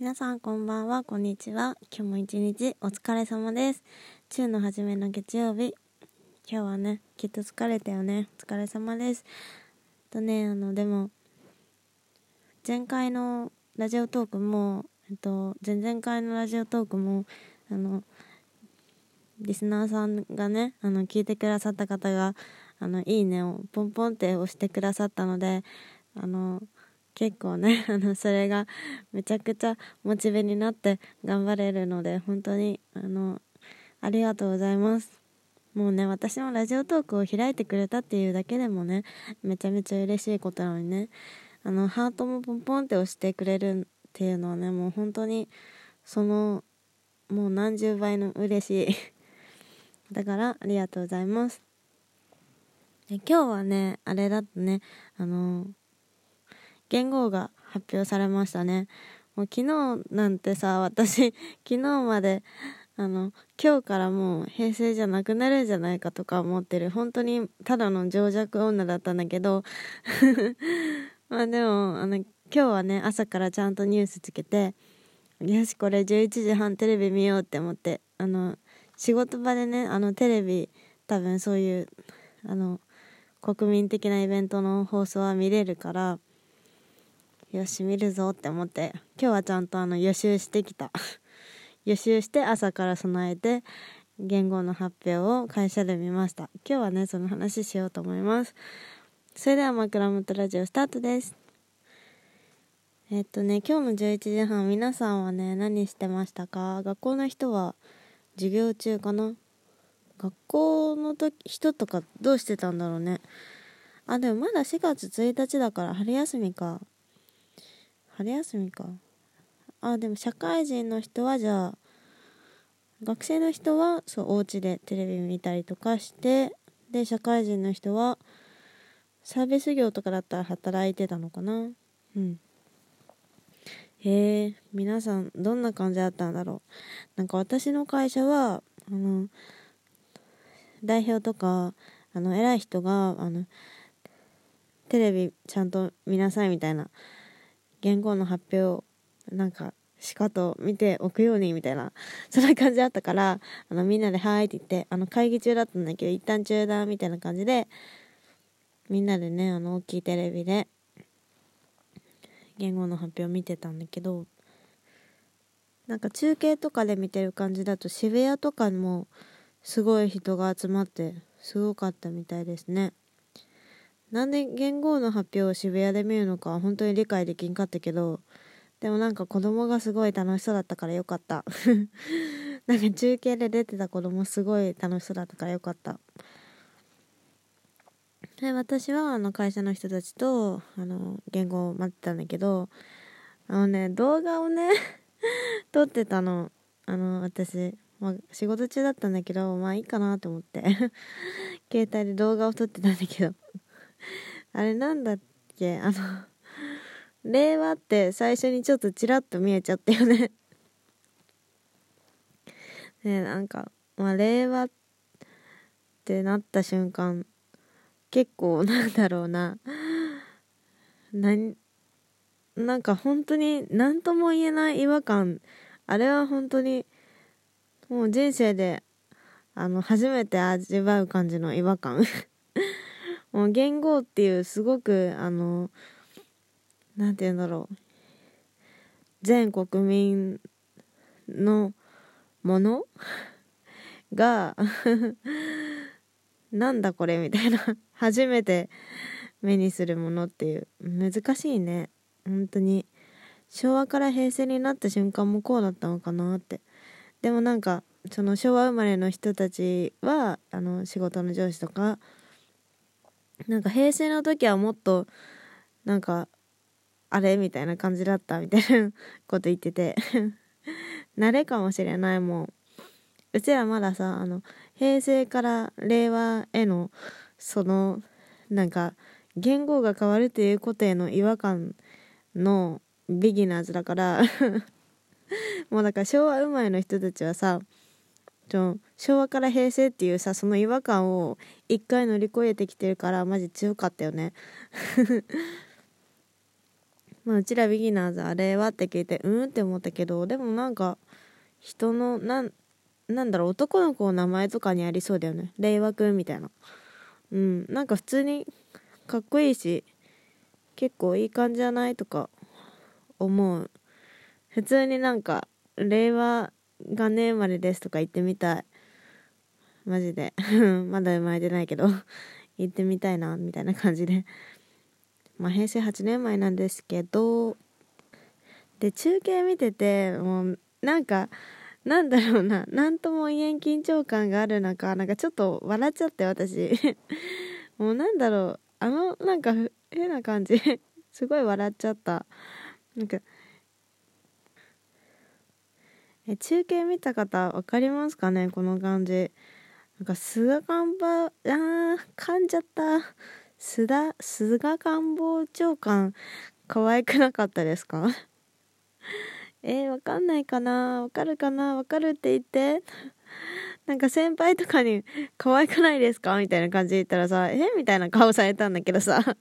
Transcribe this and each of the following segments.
皆さんこんばんは、こんにちは。今日も一日お疲れ様です。週の初めの月曜日。今日はね、きっと疲れたよね。お疲れ様です。とね、あの、でも、前回のラジオトークも、えっと、前々回のラジオトークも、あの、リスナーさんがね、あの、聞いてくださった方が、あの、いいねをポンポンって押してくださったので、あの、結構ね、あの、それがめちゃくちゃモチベになって頑張れるので、本当に、あの、ありがとうございます。もうね、私のラジオトークを開いてくれたっていうだけでもね、めちゃめちゃ嬉しいことなのにね、あの、ハートもポンポンって押してくれるっていうのはね、もう本当に、その、もう何十倍の嬉しい。だから、ありがとうございます。で今日はね、あれだとね、あの、元号が発表されましたね。もう昨日なんてさ、私、昨日まで、あの、今日からもう平成じゃなくなるんじゃないかとか思ってる、本当にただの情弱女だったんだけど、まあでも、あの、今日はね、朝からちゃんとニュースつけて、よし、これ11時半テレビ見ようって思って、あの、仕事場でね、あの、テレビ、多分そういう、あの、国民的なイベントの放送は見れるから、よし見るぞって思って今日はちゃんとあの予習してきた。予習して朝から備えて言語の発表を会社で見ました。今日はねその話しようと思います。それでは枕元ラジオスタートです。えっとね今日の11時半皆さんはね何してましたか？学校の人は授業中かな？学校の時人とかどうしてたんだろうね？あでもまだ4月1日だから春休みか。春休みか。あでも社会人の人はじゃあ学生の人はそうお家でテレビ見たりとかしてで社会人の人はサービス業とかだったら働いてたのかな。うん。へえ皆さんどんな感じだったんだろう。なんか私の会社はあの代表とかあの偉い人があのテレビちゃんと見なさいみたいな言語の発表なんかしかと見ておくようにみたいな そんな感じだったからあのみんなで「はい」って言ってあの会議中だったんだけど一旦中断みたいな感じでみんなでねあの大きいテレビで言語の発表見てたんだけどなんか中継とかで見てる感じだと渋谷とかにもすごい人が集まってすごかったみたいですね。なんで元号の発表を渋谷で見るのかは本当に理解できんかったけどでもなんか子供がすごい楽しそうだったからよかった。なんか中継で出てた子供すごい楽しそうだったからよかった。で私はあの会社の人たちとあの言語を待ってたんだけどあのね動画をね 撮ってたの。あの私、まあ、仕事中だったんだけどまあいいかなと思って。携帯で動画を撮ってたんだけど。あれなんだっけ？あの令和って最初にちょっとちらっと見えちゃったよね。ねなんか、まあ、令和ってなった瞬間、結構なんだろうな、ななんか本当に何とも言えない違和感、あれは本当に、もう人生で、あの、初めて味わう感じの違和感。もう言語っていうすごくあの何て言うんだろう。全国民のもの？が なんだこれみたいな。初めて目にするものっていう。難しいね。本当に。昭和から平成になった瞬間もこうだったのかなって。でもなんかその昭和生まれの人たちはあの仕事の上司とかなんか平成の時はもっとなんかあれみたいな感じだったみたいなこと言ってて。慣れかもしれない。もううちらまださあの平成から令和へのそのなんか言語が変わるっていうことへの違和感のビギナーズだから。もうだから昭和生まれの人たちはさ昭和から平成っていうさその違和感を一回乗り越えてきてるからマジ強かったよね。まあ、うちらビギナーズあれはって聞いてうんって思ったけどでもなんか人のなんなんだろう男の子の名前とかにありそうだよね。令和くんみたいな。うん。なんか普通にかっこいいし結構いい感じじゃないとか思う。普通になんか令和元年生まれですとか言ってみたい。マジで。まだ生まれてないけど。行ってみたいなみたいな感じで。まあ平成8年前なんですけど。で中継見ててもうなんかなんだろうな。何とも言えん緊張感がある中なんかちょっと笑っちゃって私。もうなんだろう。あのなんか変な感じ。すごい笑っちゃった。なんかえ中継見た方分かりますかねこの感じ。なんか菅官房あー噛んじゃった。須田菅官房長官。可愛くなかったですか？えー、わかんないかな。わかるかな？わかるって言って。なんか先輩とかに可愛くないですか？みたいな感じで言ったらさ、えみたいな顔されたんだけどさ。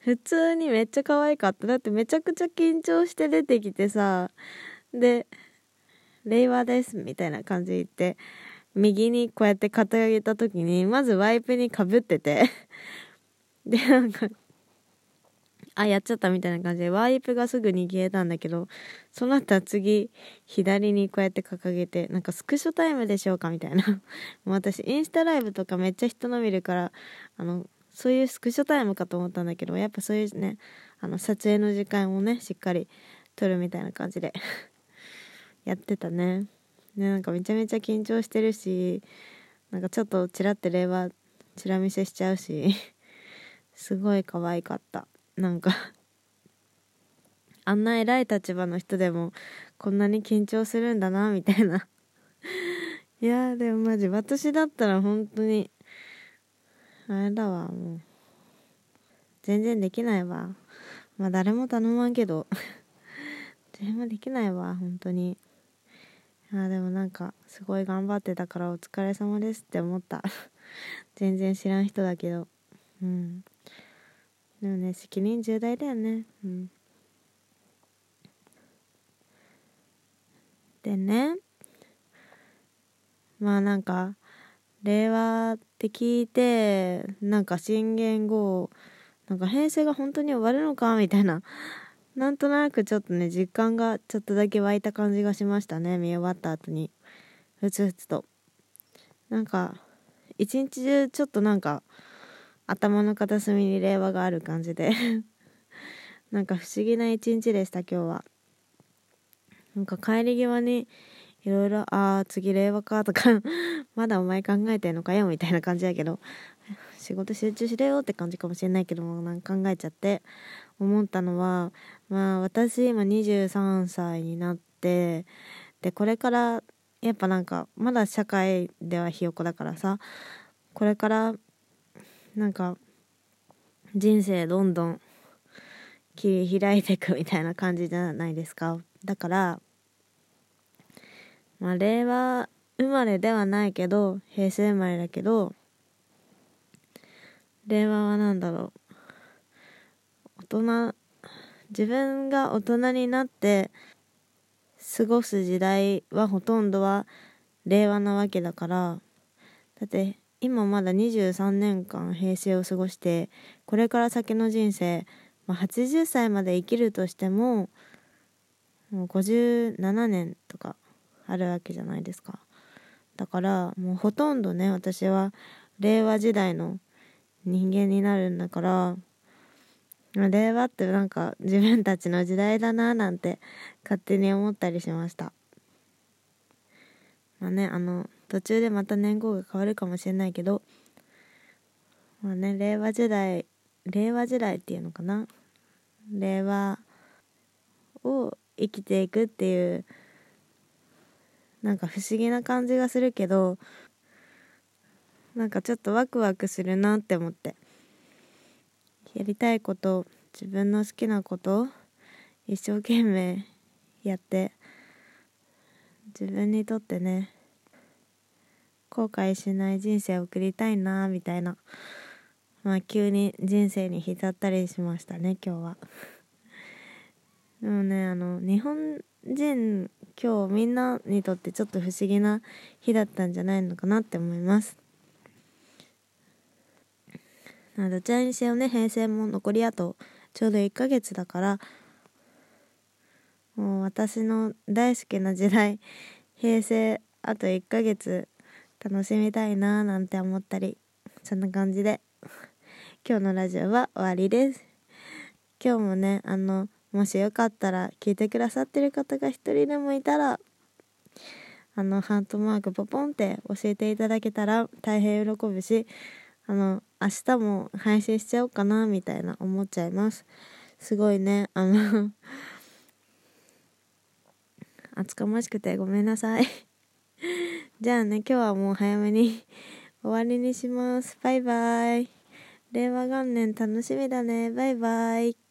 普通にめっちゃ可愛かった。だってめちゃくちゃ緊張して出てきてさ、で、令和ですみたいな感じで言って、右にこうやって肩上げた時に、まずワイプにかぶってて で、なんか、あ、やっちゃったみたいな感じで、ワイプがすぐに消えたんだけど、その後は次、左にこうやって掲げて、なんかスクショタイムでしょうかみたいな。もう私、インスタライブとかめっちゃ人の見るから、あの、そういうスクショタイムかと思ったんだけど、やっぱそういうね、あの、撮影の時間をね、しっかり撮るみたいな感じでやってたね。ね、なんかめちゃめちゃ緊張してるし、なんかちょっとチラって令和、チラ見せしちゃうし、すごい可愛かった。なんかあんな偉い立場の人でもこんなに緊張するんだなみたいな。いやでもマジ私だったら本当にあれだわもう。全然できないわ。まあ誰も頼まんけど。全然できないわ本当に。あでもなんかすごい頑張ってたからお疲れ様ですって思った。全然知らん人だけど。うん。でもね責任重大だよね。うん。でねまあなんか令和って聞いてなんか新元号なんか平成が本当に終わるのかみたいななんとなくちょっとね実感がちょっとだけ湧いた感じがしましたね。見終わった後に。ふつふつと。なんか一日中ちょっとなんか頭の片隅に令和がある感じで。なんか不思議な一日でした今日は。なんか帰り際にいろいろああ次令和かとか まだお前考えてんのかよみたいな感じやけど。仕事集中しろよって感じかもしれないけどもなんか考えちゃって。思ったのはまあ私今23歳になってでこれからやっぱなんかまだ社会ではひよこだからさこれからなんか人生どんどん切り開いていくみたいな感じじゃないですか。だからまあ令和生まれではないけど平成生まれだけど令和は何だろう。人自分が大人になって過ごす時代はほとんどは令和なわけだからだって今まだ23年間平成を過ごしてこれから先の人生、まあ、80歳まで生きるとしてももう57年とかあるわけじゃないですか。だからもうほとんどね私は令和時代の人間になるんだから令和ってなんか自分たちの時代だななんて勝手に思ったりしました。まあねあの途中でまた年号が変わるかもしれないけどまあね令和時代令和時代っていうのかな。令和を生きていくっていうなんか不思議な感じがするけどなんかちょっとワクワクするなって思って。やりたいこと自分の好きなこと一生懸命やって自分にとってね後悔しない人生を送りたいなみたいなまあ急に人生に浸ったりしましたね今日は。でもねあの日本人今日みんなにとってちょっと不思議な日だったんじゃないのかなって思います。どちらにせよね平成も残りあとちょうど1ヶ月だからもう私の大好きな時代平成あと1ヶ月楽しみたいなーなんて思ったりそんな感じで今日のラジオは終わりです。今日もねあのもしよかったら聞いてくださってる方が一人でもいたらあのハートマークポポンって教えていただけたら大変喜ぶしあの明日も配信しちゃおうかなみたいな思っちゃいます。すごいね。あの 厚かましくてごめんなさい。じゃあね今日はもう早めに終わりにします。バイバイ。令和元年楽しみだね。バイバイ。